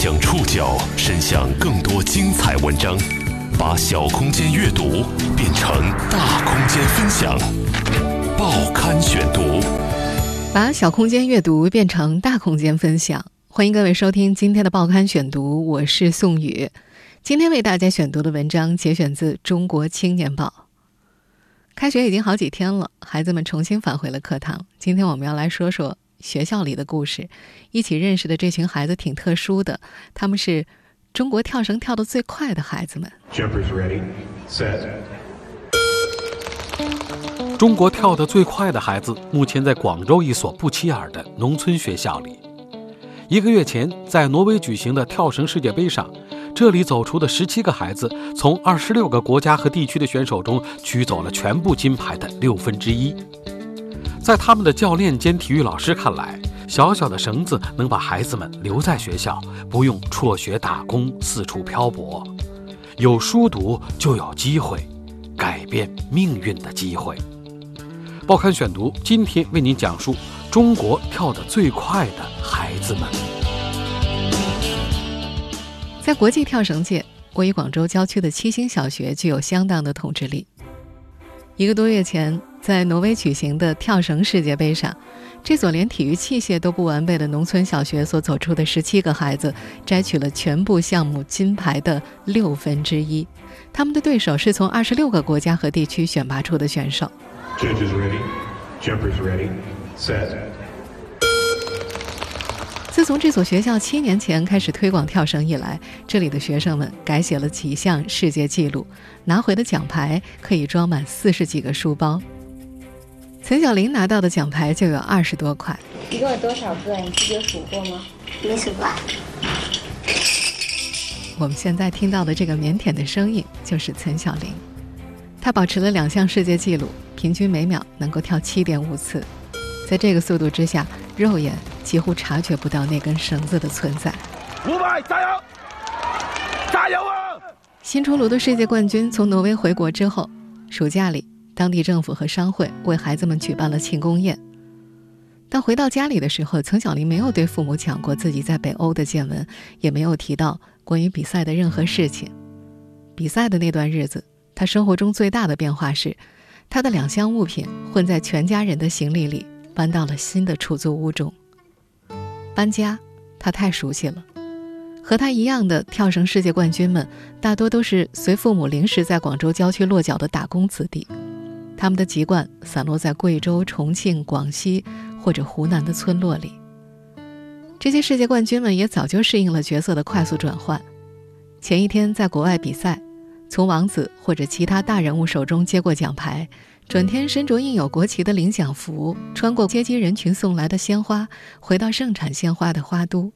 将触角伸向更多精彩文章，把小空间阅读变成大空间分享。报刊选读，把小空间阅读变成大空间分享。欢迎各位收听今天的报刊选读，我是宋宇。今天为大家选读的文章节选自《中国青年报》。开学已经好几天了，孩子们重新返回了课堂。今天我们要来说说。学校里的故事，一起认识的这群孩子挺特殊的，他们是中国跳绳跳得最快的孩子们。中国跳得最快的孩子目前在广州一所不起眼的农村学校里。一个月前，在挪威举行的跳绳世界杯上，这里走出的十七个孩子，从二十六个国家和地区的选手中取走了全部金牌的六分之一。在他们的教练兼体育老师看来，小小的绳子能把孩子们留在学校，不用辍学打工、四处漂泊。有书读就有机会，改变命运的机会。报刊选读今天为您讲述中国跳得最快的孩子们。在国际跳绳界，位于广州郊区的七星小学具有相当的统治力。一个多月前。在挪威举行的跳绳世界杯上，这所连体育器械都不完备的农村小学所走出的十七个孩子，摘取了全部项目金牌的六分之一。他们的对手是从二十六个国家和地区选拔出的选手。自从这所学校七年前开始推广跳绳以来，这里的学生们改写了几项世界纪录，拿回的奖牌可以装满四十几个书包。陈小玲拿到的奖牌就有二十多块。一共有多少个？你自己有数过吗？没数过。我们现在听到的这个腼腆的声音就是陈小玲，她保持了两项世界纪录，平均每秒能够跳七点五次。在这个速度之下，肉眼几乎察觉不到那根绳子的存在。五百，加油！加油啊！新出炉的世界冠军从挪威回国之后，暑假里。当地政府和商会为孩子们举办了庆功宴，但回到家里的时候，曾小林没有对父母讲过自己在北欧的见闻，也没有提到关于比赛的任何事情。比赛的那段日子，他生活中最大的变化是，他的两箱物品混在全家人的行李里，搬到了新的出租屋中。搬家，他太熟悉了。和他一样的跳绳世界冠军们，大多都是随父母临时在广州郊区落脚的打工子弟。他们的籍贯散落在贵州、重庆、广西或者湖南的村落里。这些世界冠军们也早就适应了角色的快速转换。前一天在国外比赛，从王子或者其他大人物手中接过奖牌，转天身着印有国旗的领奖服，穿过接机人群送来的鲜花，回到盛产鲜花的花都。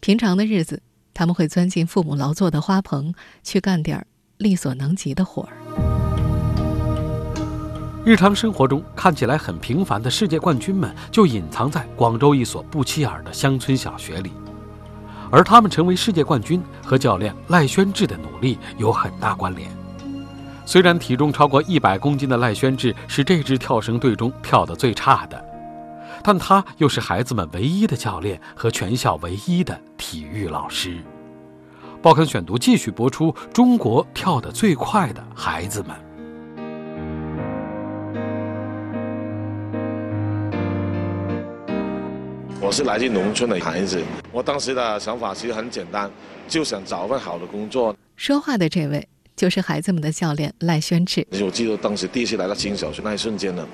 平常的日子，他们会钻进父母劳作的花棚，去干点力所能及的活儿。日常生活中看起来很平凡的世界冠军们，就隐藏在广州一所不起眼的乡村小学里，而他们成为世界冠军和教练赖宣志的努力有很大关联。虽然体重超过一百公斤的赖宣志是这支跳绳队中跳得最差的，但他又是孩子们唯一的教练和全校唯一的体育老师。报刊选读继续播出：中国跳得最快的孩子们。我是来自农村的孩子，我当时的想法其实很简单，就想找份好的工作。说话的这位就是孩子们的教练赖宣志。我记得当时第一次来到青小学那一瞬间呢，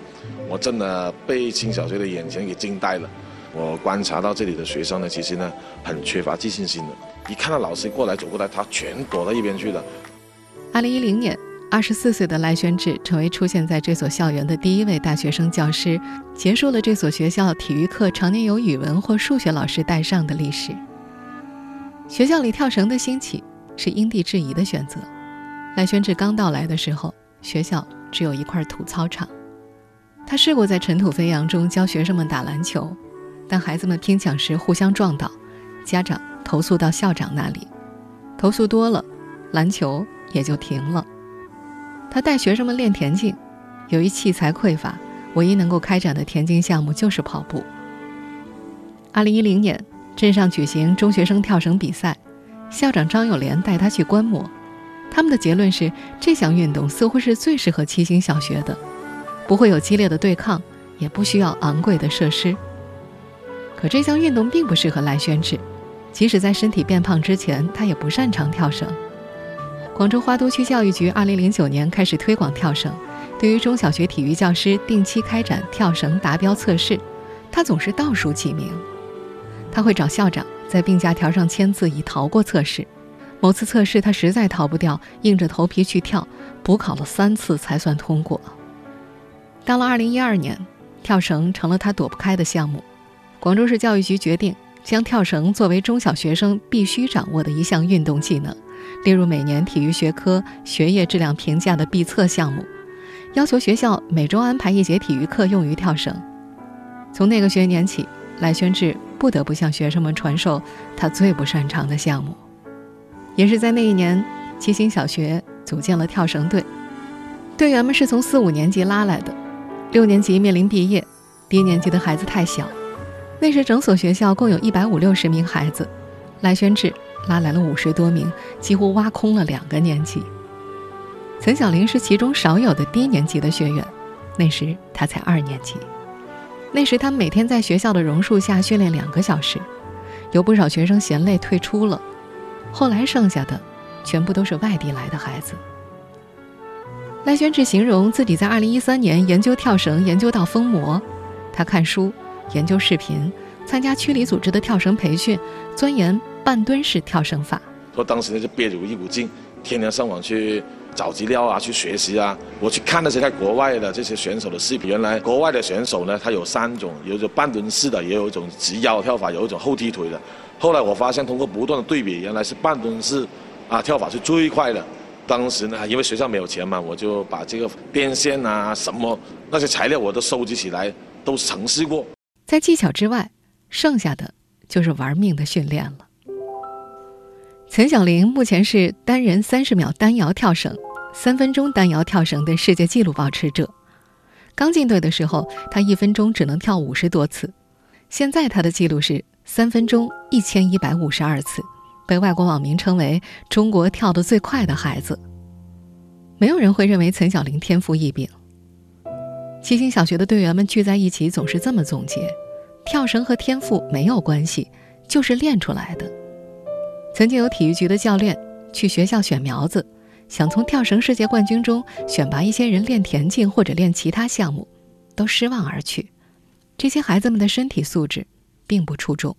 我真的被青小学的眼前给惊呆了。我观察到这里的学生呢，其实呢很缺乏自信心的，一看到老师过来走过来，他全躲到一边去了。二零一零年。二十四岁的赖宣志成为出现在这所校园的第一位大学生教师，结束了这所学校体育课常年由语文或数学老师带上的历史。学校里跳绳的兴起是因地制宜的选择。赖宣志刚到来的时候，学校只有一块土操场，他试过在尘土飞扬中教学生们打篮球，但孩子们拼抢时互相撞倒，家长投诉到校长那里，投诉多了，篮球也就停了。他带学生们练田径，由于器材匮乏，唯一能够开展的田径项目就是跑步。二零一零年，镇上举行中学生跳绳比赛，校长张友莲带他去观摩。他们的结论是，这项运动似乎是最适合七星小学的，不会有激烈的对抗，也不需要昂贵的设施。可这项运动并不适合赖宣志，即使在身体变胖之前，他也不擅长跳绳。广州花都区教育局2009年开始推广跳绳，对于中小学体育教师定期开展跳绳达标测试，他总是倒数几名。他会找校长在病假条上签字以逃过测试。某次测试他实在逃不掉，硬着头皮去跳，补考了三次才算通过。到了2012年，跳绳成了他躲不开的项目。广州市教育局决定将跳绳作为中小学生必须掌握的一项运动技能。列入每年体育学科学业质量评价的必测项目，要求学校每周安排一节体育课用于跳绳。从那个学年起，赖宣志不得不向学生们传授他最不擅长的项目。也是在那一年，七星小学组建了跳绳队，队员们是从四五年级拉来的。六年级面临毕业，低年级的孩子太小。那时整所学校共有一百五六十名孩子，赖宣志。拉来了五十多名，几乎挖空了两个年级。岑小玲是其中少有的低年级的学员，那时她才二年级。那时他们每天在学校的榕树下训练两个小时，有不少学生嫌累退出了。后来剩下的，全部都是外地来的孩子。赖宣志形容自己在二零一三年研究跳绳，研究到疯魔。他看书，研究视频，参加区里组织的跳绳培训，钻研。半蹲式跳绳法，我当时呢就憋着一股劲，天天上网去找资料啊，去学习啊。我去看那些在国外的这些选手的视频，原来国外的选手呢，他有三种，有一种半蹲式的，也有一种直腰跳法，有一种后踢腿的。后来我发现，通过不断的对比，原来是半蹲式啊跳法是最快的。当时呢，因为学校没有钱嘛，我就把这个电线啊什么那些材料我都收集起来，都尝试过。在技巧之外，剩下的就是玩命的训练了。岑小玲目前是单人三十秒单摇跳绳、三分钟单摇跳绳的世界纪录保持者。刚进队的时候，他一分钟只能跳五十多次，现在他的记录是三分钟一千一百五十二次，被外国网民称为“中国跳得最快的孩子”。没有人会认为岑小玲天赋异禀。七星小学的队员们聚在一起，总是这么总结：跳绳和天赋没有关系，就是练出来的。曾经有体育局的教练去学校选苗子，想从跳绳世界冠军中选拔一些人练田径或者练其他项目，都失望而去。这些孩子们的身体素质并不出众。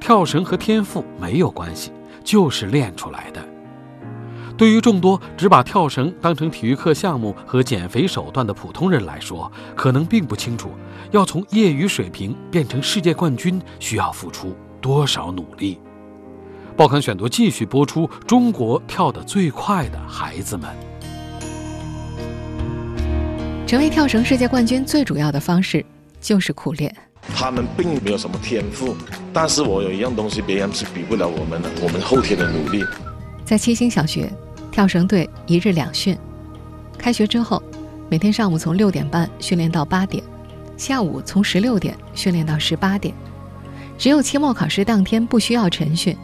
跳绳和天赋没有关系，就是练出来的。对于众多只把跳绳当成体育课项目和减肥手段的普通人来说，可能并不清楚，要从业余水平变成世界冠军需要付出多少努力。报刊选读继续播出：中国跳得最快的孩子们。成为跳绳世界冠军最主要的方式就是苦练。他们并没有什么天赋，但是我有一样东西别人是比不了我们的，我们后天的努力。在七星小学。跳绳队一日两训，开学之后，每天上午从六点半训练到八点，下午从十六点训练到十八点。只有期末考试当天不需要晨训，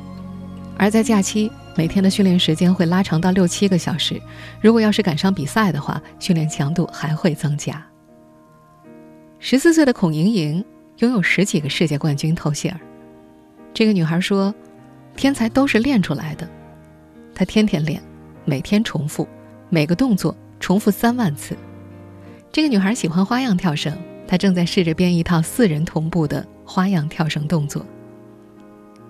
而在假期，每天的训练时间会拉长到六七个小时。如果要是赶上比赛的话，训练强度还会增加。十四岁的孔莹莹拥有十几个世界冠军头衔儿。这个女孩说：“天才都是练出来的。”她天天练。每天重复，每个动作重复三万次。这个女孩喜欢花样跳绳，她正在试着编一套四人同步的花样跳绳动作。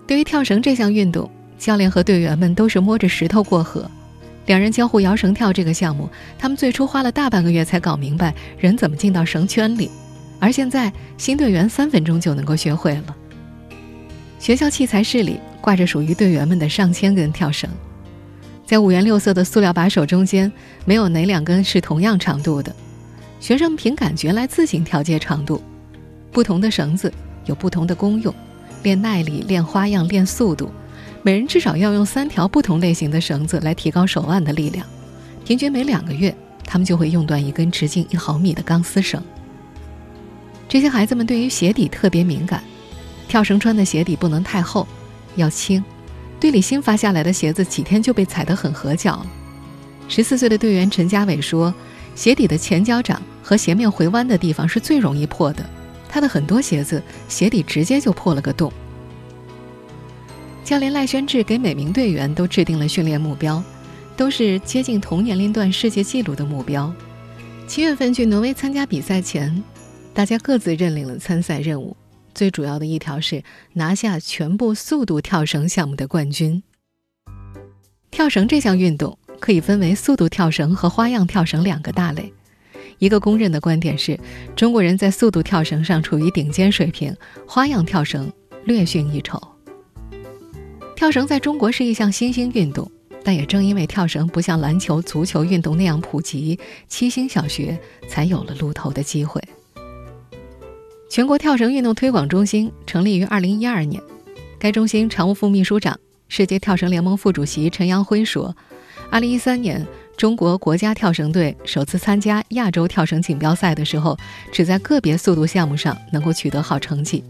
对于跳绳这项运动，教练和队员们都是摸着石头过河。两人交互摇绳跳这个项目，他们最初花了大半个月才搞明白人怎么进到绳圈里，而现在新队员三分钟就能够学会了。学校器材室里挂着属于队员们的上千根跳绳。在五颜六色的塑料把手中间，没有哪两根是同样长度的。学生凭感觉来自行调节长度。不同的绳子有不同的功用，练耐力、练花样、练速度。每人至少要用三条不同类型的绳子来提高手腕的力量。平均每两个月，他们就会用断一根直径一毫米的钢丝绳。这些孩子们对于鞋底特别敏感，跳绳穿的鞋底不能太厚，要轻。队里新发下来的鞋子几天就被踩得很合脚。十四岁的队员陈家伟说：“鞋底的前脚掌和鞋面回弯的地方是最容易破的，他的很多鞋子鞋底直接就破了个洞。”教练赖宣志给每名队员都制定了训练目标，都是接近同年龄段世界纪录的目标。七月份去挪威参加比赛前。大家各自认领了参赛任务，最主要的一条是拿下全部速度跳绳项目的冠军。跳绳这项运动可以分为速度跳绳和花样跳绳两个大类。一个公认的观点是，中国人在速度跳绳上处于顶尖水平，花样跳绳略逊一筹。跳绳在中国是一项新兴运动，但也正因为跳绳不像篮球、足球运动那样普及，七星小学才有了露头的机会。全国跳绳运动推广中心成立于二零一二年，该中心常务副秘书长、世界跳绳联盟副主席陈阳辉说：“二零一三年，中国国家跳绳队首次参加亚洲跳绳锦标赛的时候，只在个别速度项目上能够取得好成绩，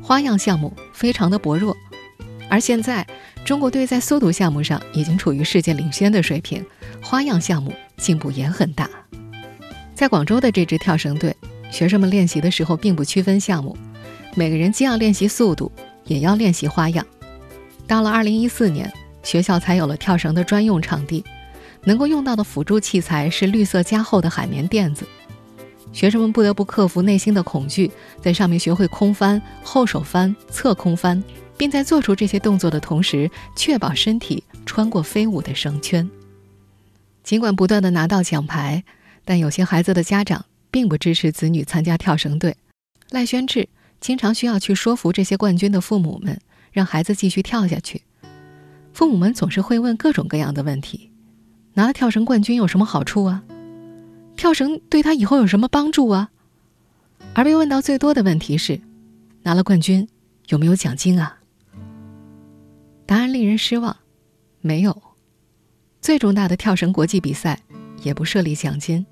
花样项目非常的薄弱。而现在，中国队在速度项目上已经处于世界领先的水平，花样项目进步也很大。在广州的这支跳绳队。”学生们练习的时候并不区分项目，每个人既要练习速度，也要练习花样。到了2014年，学校才有了跳绳的专用场地，能够用到的辅助器材是绿色加厚的海绵垫子。学生们不得不克服内心的恐惧，在上面学会空翻、后手翻、侧空翻，并在做出这些动作的同时，确保身体穿过飞舞的绳圈。尽管不断的拿到奖牌，但有些孩子的家长。并不支持子女参加跳绳队，赖宣志经常需要去说服这些冠军的父母们，让孩子继续跳下去。父母们总是会问各种各样的问题：拿了跳绳冠军有什么好处啊？跳绳对他以后有什么帮助啊？而被问到最多的问题是：拿了冠军有没有奖金啊？答案令人失望，没有。最重大的跳绳国际比赛也不设立奖金。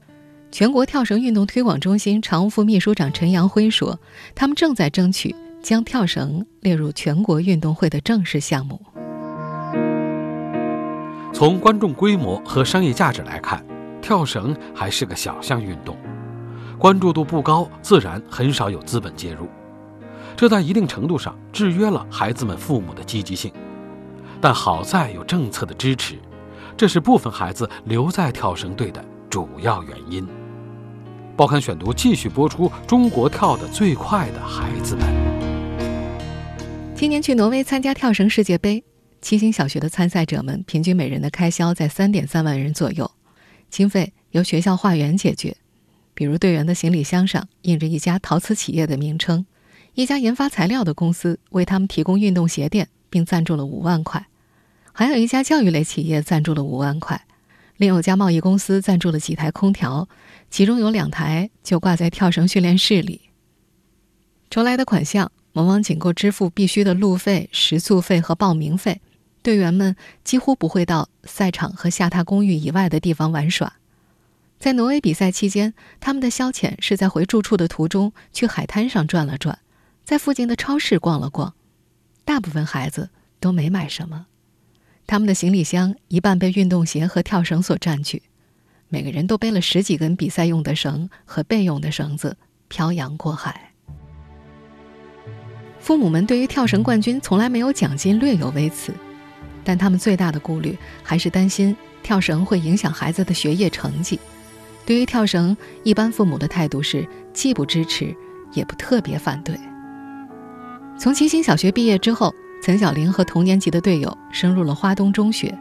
全国跳绳运动推广中心常务副秘书长陈阳辉说：“他们正在争取将跳绳列入全国运动会的正式项目。从观众规模和商业价值来看，跳绳还是个小项运动，关注度不高，自然很少有资本介入。这在一定程度上制约了孩子们父母的积极性。但好在有政策的支持，这是部分孩子留在跳绳队的主要原因。”报刊选读继续播出：中国跳得最快的孩子们。今年去挪威参加跳绳世界杯，七星小学的参赛者们平均每人的开销在三点三万人左右，经费由学校化缘解决。比如队员的行李箱上印着一家陶瓷企业的名称，一家研发材料的公司为他们提供运动鞋垫，并赞助了五万块，还有一家教育类企业赞助了五万块。另有家贸易公司赞助了几台空调，其中有两台就挂在跳绳训练室里。筹来的款项往往仅够支付必须的路费、食宿费和报名费，队员们几乎不会到赛场和下榻公寓以外的地方玩耍。在挪威比赛期间，他们的消遣是在回住处的途中去海滩上转了转，在附近的超市逛了逛。大部分孩子都没买什么。他们的行李箱一半被运动鞋和跳绳所占据，每个人都背了十几根比赛用的绳和备用的绳子，漂洋过海。父母们对于跳绳冠军从来没有奖金略有微词，但他们最大的顾虑还是担心跳绳会影响孩子的学业成绩。对于跳绳，一般父母的态度是既不支持，也不特别反对。从七星小学毕业之后。岑小玲和同年级的队友升入了花东中学。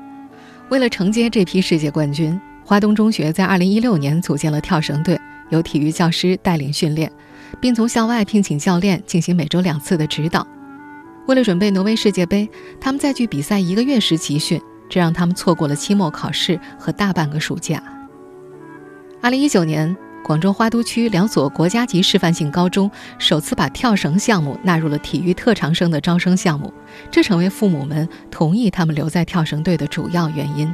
为了承接这批世界冠军，花东中学在2016年组建了跳绳队，由体育教师带领训练，并从校外聘请教练进行每周两次的指导。为了准备挪威世界杯，他们在距比赛一个月时集训，这让他们错过了期末考试和大半个暑假。2019年。广州花都区两所国家级示范性高中首次把跳绳项目纳入了体育特长生的招生项目，这成为父母们同意他们留在跳绳队的主要原因。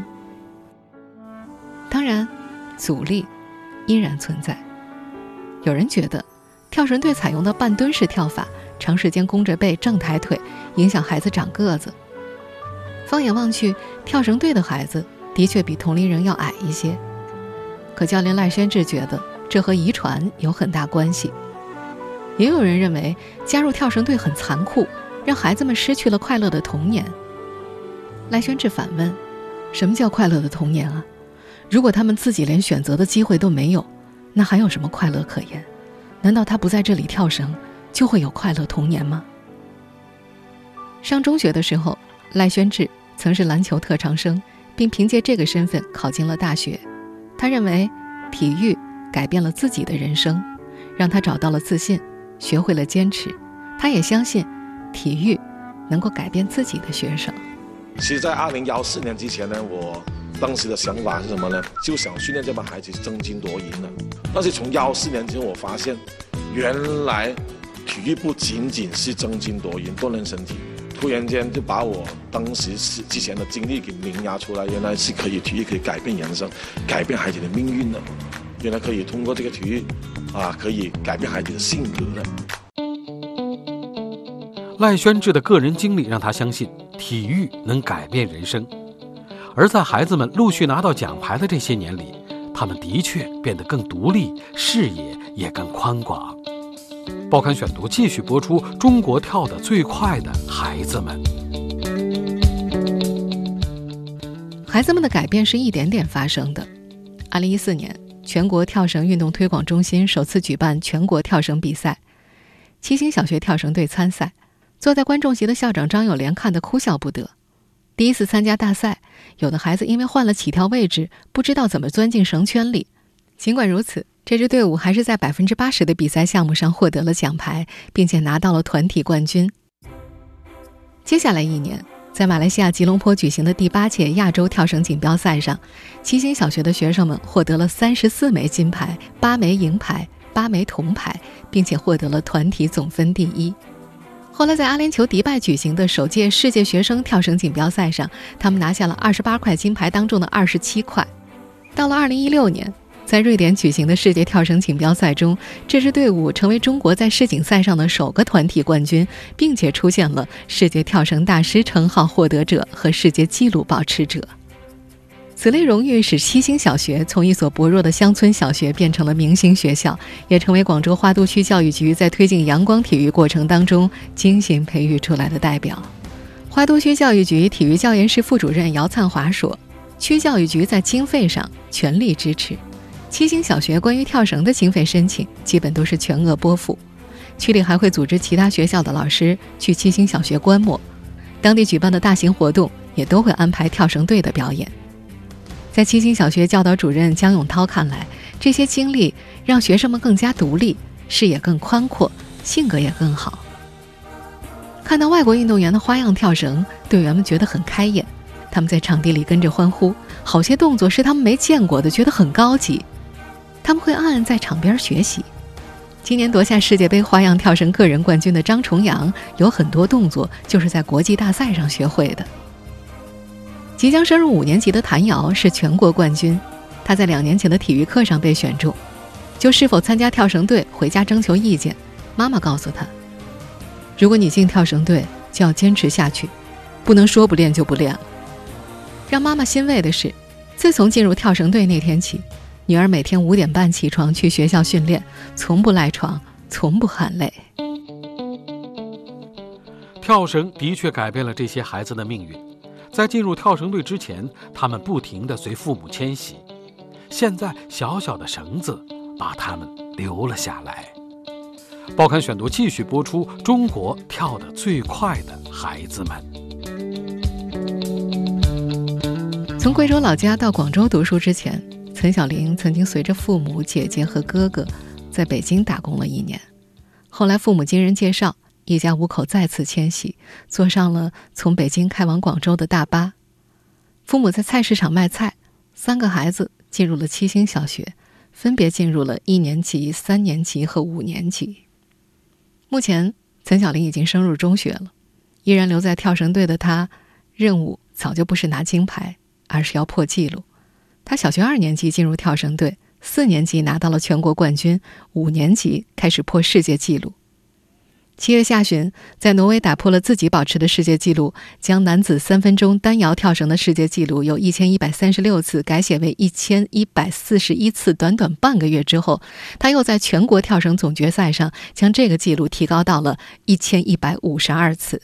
当然，阻力依然存在。有人觉得，跳绳队采用的半蹲式跳法，长时间弓着背、正抬腿，影响孩子长个子。放眼望去，跳绳队的孩子的确比同龄人要矮一些。可教练赖宣志觉得这和遗传有很大关系。也有人认为加入跳绳队很残酷，让孩子们失去了快乐的童年。赖宣志反问：“什么叫快乐的童年啊？如果他们自己连选择的机会都没有，那还有什么快乐可言？难道他不在这里跳绳，就会有快乐童年吗？”上中学的时候，赖宣志。曾是篮球特长生，并凭借这个身份考进了大学。他认为，体育改变了自己的人生，让他找到了自信，学会了坚持。他也相信，体育能够改变自己的学生。其实，在二零幺四年之前呢，我当时的想法是什么呢？就想训练这帮孩子争金夺银的。但是从幺四年之后，我发现，原来体育不仅仅是争金夺银、锻炼身体。突然间就把我当时是之前的经历给凝压出来，原来是可以体育可以改变人生，改变孩子的命运的，原来可以通过这个体育，啊，可以改变孩子的性格的。赖宣志的个人经历让他相信体育能改变人生，而在孩子们陆续拿到奖牌的这些年里，他们的确变得更独立，视野也更宽广。报刊选读继续播出：中国跳得最快的孩子们。孩子们的改变是一点点发生的。二零一四年，全国跳绳运动推广中心首次举办全国跳绳比赛，七星小学跳绳队参赛。坐在观众席的校长张友莲看得哭笑不得。第一次参加大赛，有的孩子因为换了起跳位置，不知道怎么钻进绳圈里。尽管如此。这支队伍还是在百分之八十的比赛项目上获得了奖牌，并且拿到了团体冠军。接下来一年，在马来西亚吉隆坡举行的第八届亚洲跳绳锦标赛上，七星小学的学生们获得了三十四枚金牌、八枚银牌、八枚铜牌，并且获得了团体总分第一。后来，在阿联酋迪拜举行的首届世界学生跳绳锦标赛上，他们拿下了二十八块金牌当中的二十七块。到了二零一六年。在瑞典举行的世界跳绳锦标赛中，这支队伍成为中国在世锦赛上的首个团体冠军，并且出现了世界跳绳大师称号获得者和世界纪录保持者。此类荣誉使七星小学从一所薄弱的乡村小学变成了明星学校，也成为广州花都区教育局在推进阳光体育过程当中精心培育出来的代表。花都区教育局体育教研室副主任姚灿华说：“区教育局在经费上全力支持。”七星小学关于跳绳的经费申请基本都是全额拨付，区里还会组织其他学校的老师去七星小学观摩，当地举办的大型活动也都会安排跳绳队的表演。在七星小学教导主任姜永涛看来，这些经历让学生们更加独立，视野更宽阔，性格也更好。看到外国运动员的花样跳绳，队员们觉得很开眼，他们在场地里跟着欢呼，好些动作是他们没见过的，觉得很高级。他们会暗暗在场边学习。今年夺下世界杯花样跳绳个人冠军的张重阳，有很多动作就是在国际大赛上学会的。即将升入五年级的谭瑶是全国冠军，他在两年前的体育课上被选中，就是否参加跳绳队回家征求意见。妈妈告诉他：“如果你进跳绳队，就要坚持下去，不能说不练就不练了。”让妈妈欣慰的是，自从进入跳绳队那天起。女儿每天五点半起床去学校训练，从不赖床，从不喊累。跳绳的确改变了这些孩子的命运。在进入跳绳队之前，他们不停地随父母迁徙，现在小小的绳子把他们留了下来。报刊选读继续播出：中国跳得最快的孩子们。从贵州老家到广州读书之前。陈小玲曾经随着父母、姐姐和哥哥在北京打工了一年，后来父母经人介绍，一家五口再次迁徙，坐上了从北京开往广州的大巴。父母在菜市场卖菜，三个孩子进入了七星小学，分别进入了一年级、三年级和五年级。目前，陈小玲已经升入中学了，依然留在跳绳队的她，任务早就不是拿金牌，而是要破纪录。他小学二年级进入跳绳队，四年级拿到了全国冠军，五年级开始破世界纪录。七月下旬，在挪威打破了自己保持的世界纪录，将男子三分钟单摇跳绳的世界纪录由一千一百三十六次改写为一千一百四十一次。短短半个月之后，他又在全国跳绳总决赛上将这个纪录提高到了一千一百五十二次。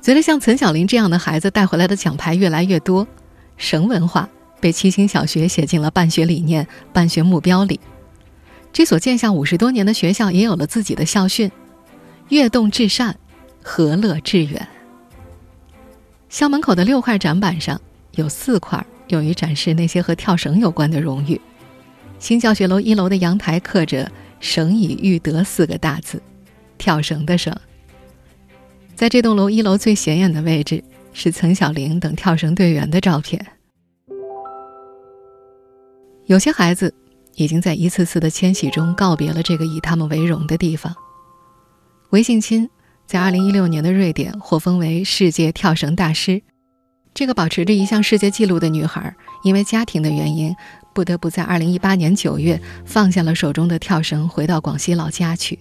随着像岑小林这样的孩子带回来的奖牌越来越多，绳文化被七星小学写进了办学理念、办学目标里。这所建校五十多年的学校也有了自己的校训：“悦动至善，和乐致远。”校门口的六块展板上有四块用于展示那些和跳绳有关的荣誉。新教学楼一楼的阳台刻着“绳以育德”四个大字，跳绳的绳。在这栋楼一楼最显眼的位置是岑小玲等跳绳队员的照片。有些孩子。已经在一次次的迁徙中告别了这个以他们为荣的地方。韦信钦在2016年的瑞典获封为世界跳绳大师。这个保持着一项世界纪录的女孩，因为家庭的原因，不得不在2018年9月放下了手中的跳绳，回到广西老家去。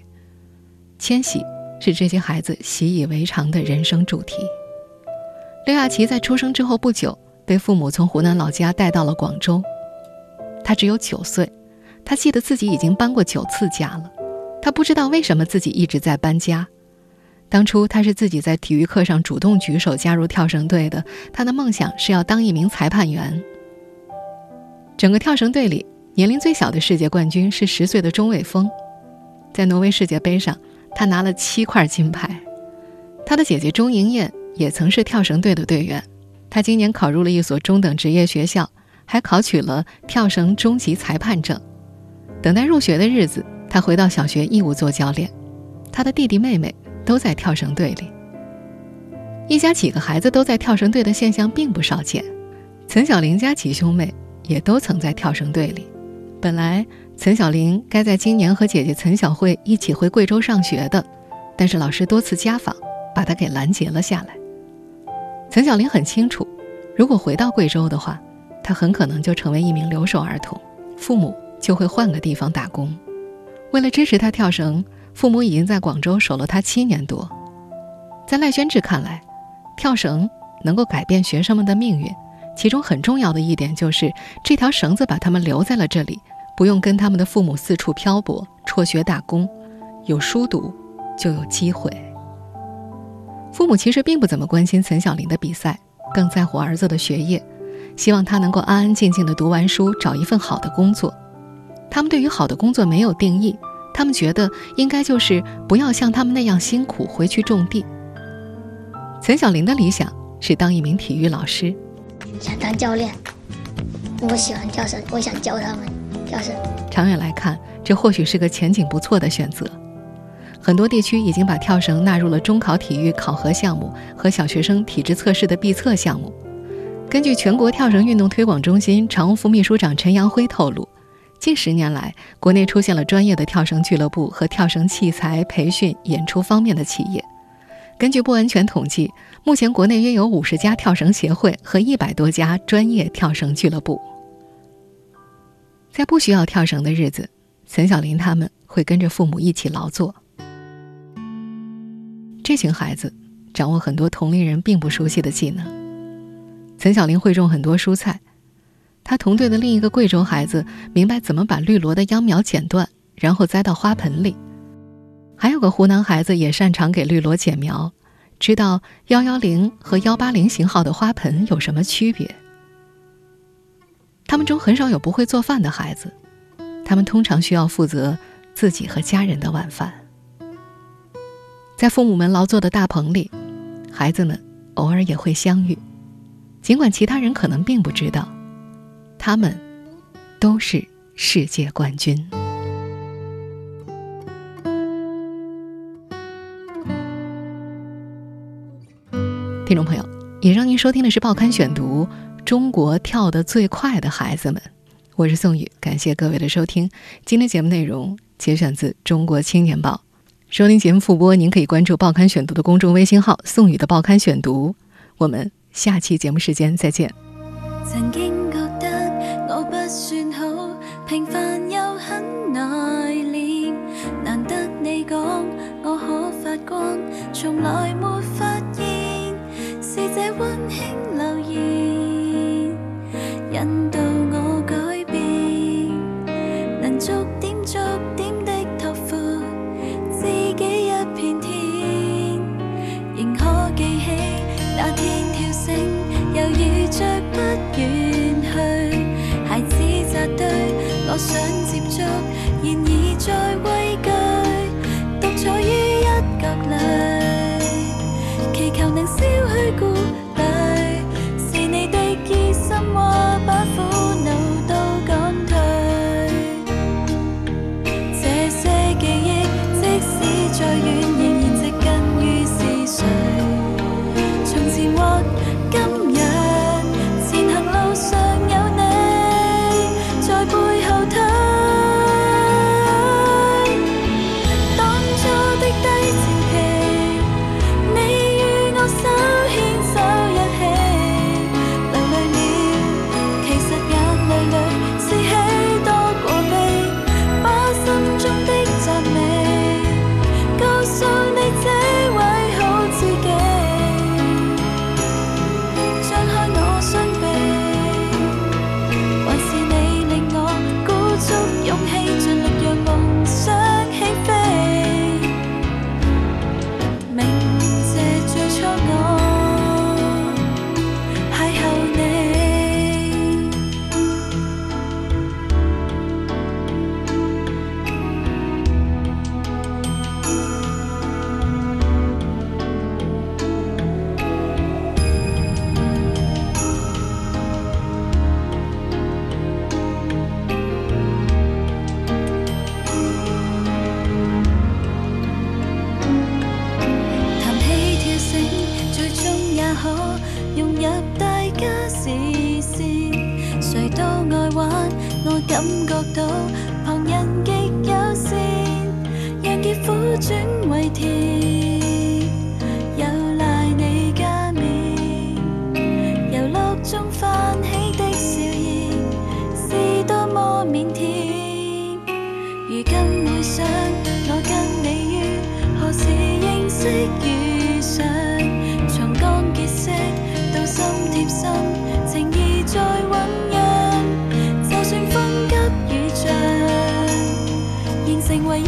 迁徙是这些孩子习以为常的人生主题。刘亚琪在出生之后不久，被父母从湖南老家带到了广州。她只有九岁。他记得自己已经搬过九次家了，他不知道为什么自己一直在搬家。当初他是自己在体育课上主动举手加入跳绳队的，他的梦想是要当一名裁判员。整个跳绳队里，年龄最小的世界冠军是十岁的钟伟峰，在挪威世界杯上，他拿了七块金牌。他的姐姐钟莹艳也曾是跳绳队的队员，他今年考入了一所中等职业学校，还考取了跳绳中级裁判证。等待入学的日子，他回到小学义务做教练。他的弟弟妹妹都在跳绳队里。一家几个孩子都在跳绳队的现象并不少见。岑小玲家几兄妹也都曾在跳绳队里。本来岑小玲该在今年和姐姐岑小慧一起回贵州上学的，但是老师多次家访，把她给拦截了下来。岑小玲很清楚，如果回到贵州的话，她很可能就成为一名留守儿童，父母。就会换个地方打工。为了支持他跳绳，父母已经在广州守了他七年多。在赖宣志看来，跳绳能够改变学生们的命运，其中很重要的一点就是这条绳子把他们留在了这里，不用跟他们的父母四处漂泊、辍学打工，有书读就有机会。父母其实并不怎么关心岑小林的比赛，更在乎儿子的学业，希望他能够安安静静的读完书，找一份好的工作。他们对于好的工作没有定义，他们觉得应该就是不要像他们那样辛苦回去种地。岑小林的理想是当一名体育老师，想当教练。我喜欢跳绳，我想教他们跳绳。长远来看，这或许是个前景不错的选择。很多地区已经把跳绳纳入了中考体育考核项目和小学生体质测试的必测项目。根据全国跳绳运动推广中心常务副秘书长陈阳辉透露。近十年来，国内出现了专业的跳绳俱乐部和跳绳器材培训、演出方面的企业。根据不完全统计，目前国内约有五十家跳绳协会和一百多家专业跳绳俱乐部。在不需要跳绳的日子，岑小林他们会跟着父母一起劳作。这群孩子掌握很多同龄人并不熟悉的技能。岑小林会种很多蔬菜。他同队的另一个贵州孩子明白怎么把绿萝的秧苗剪断，然后栽到花盆里。还有个湖南孩子也擅长给绿萝剪苗，知道幺幺零和幺八零型号的花盆有什么区别。他们中很少有不会做饭的孩子，他们通常需要负责自己和家人的晚饭。在父母们劳作的大棚里，孩子们偶尔也会相遇，尽管其他人可能并不知道。他们都是世界冠军。听众朋友，以上您收听的是《报刊选读》，中国跳得最快的孩子们，我是宋宇，感谢各位的收听。今天节目内容节选自《中国青年报》，收听节目复播您可以关注报刊选读的公众微信号宋雨的报刊选读。我们下期节目时间再见。曾经觉得我不算好平凡 Closer 即遇上从刚结识到心贴心情谊在酝酿。就算风急雨涨仍成为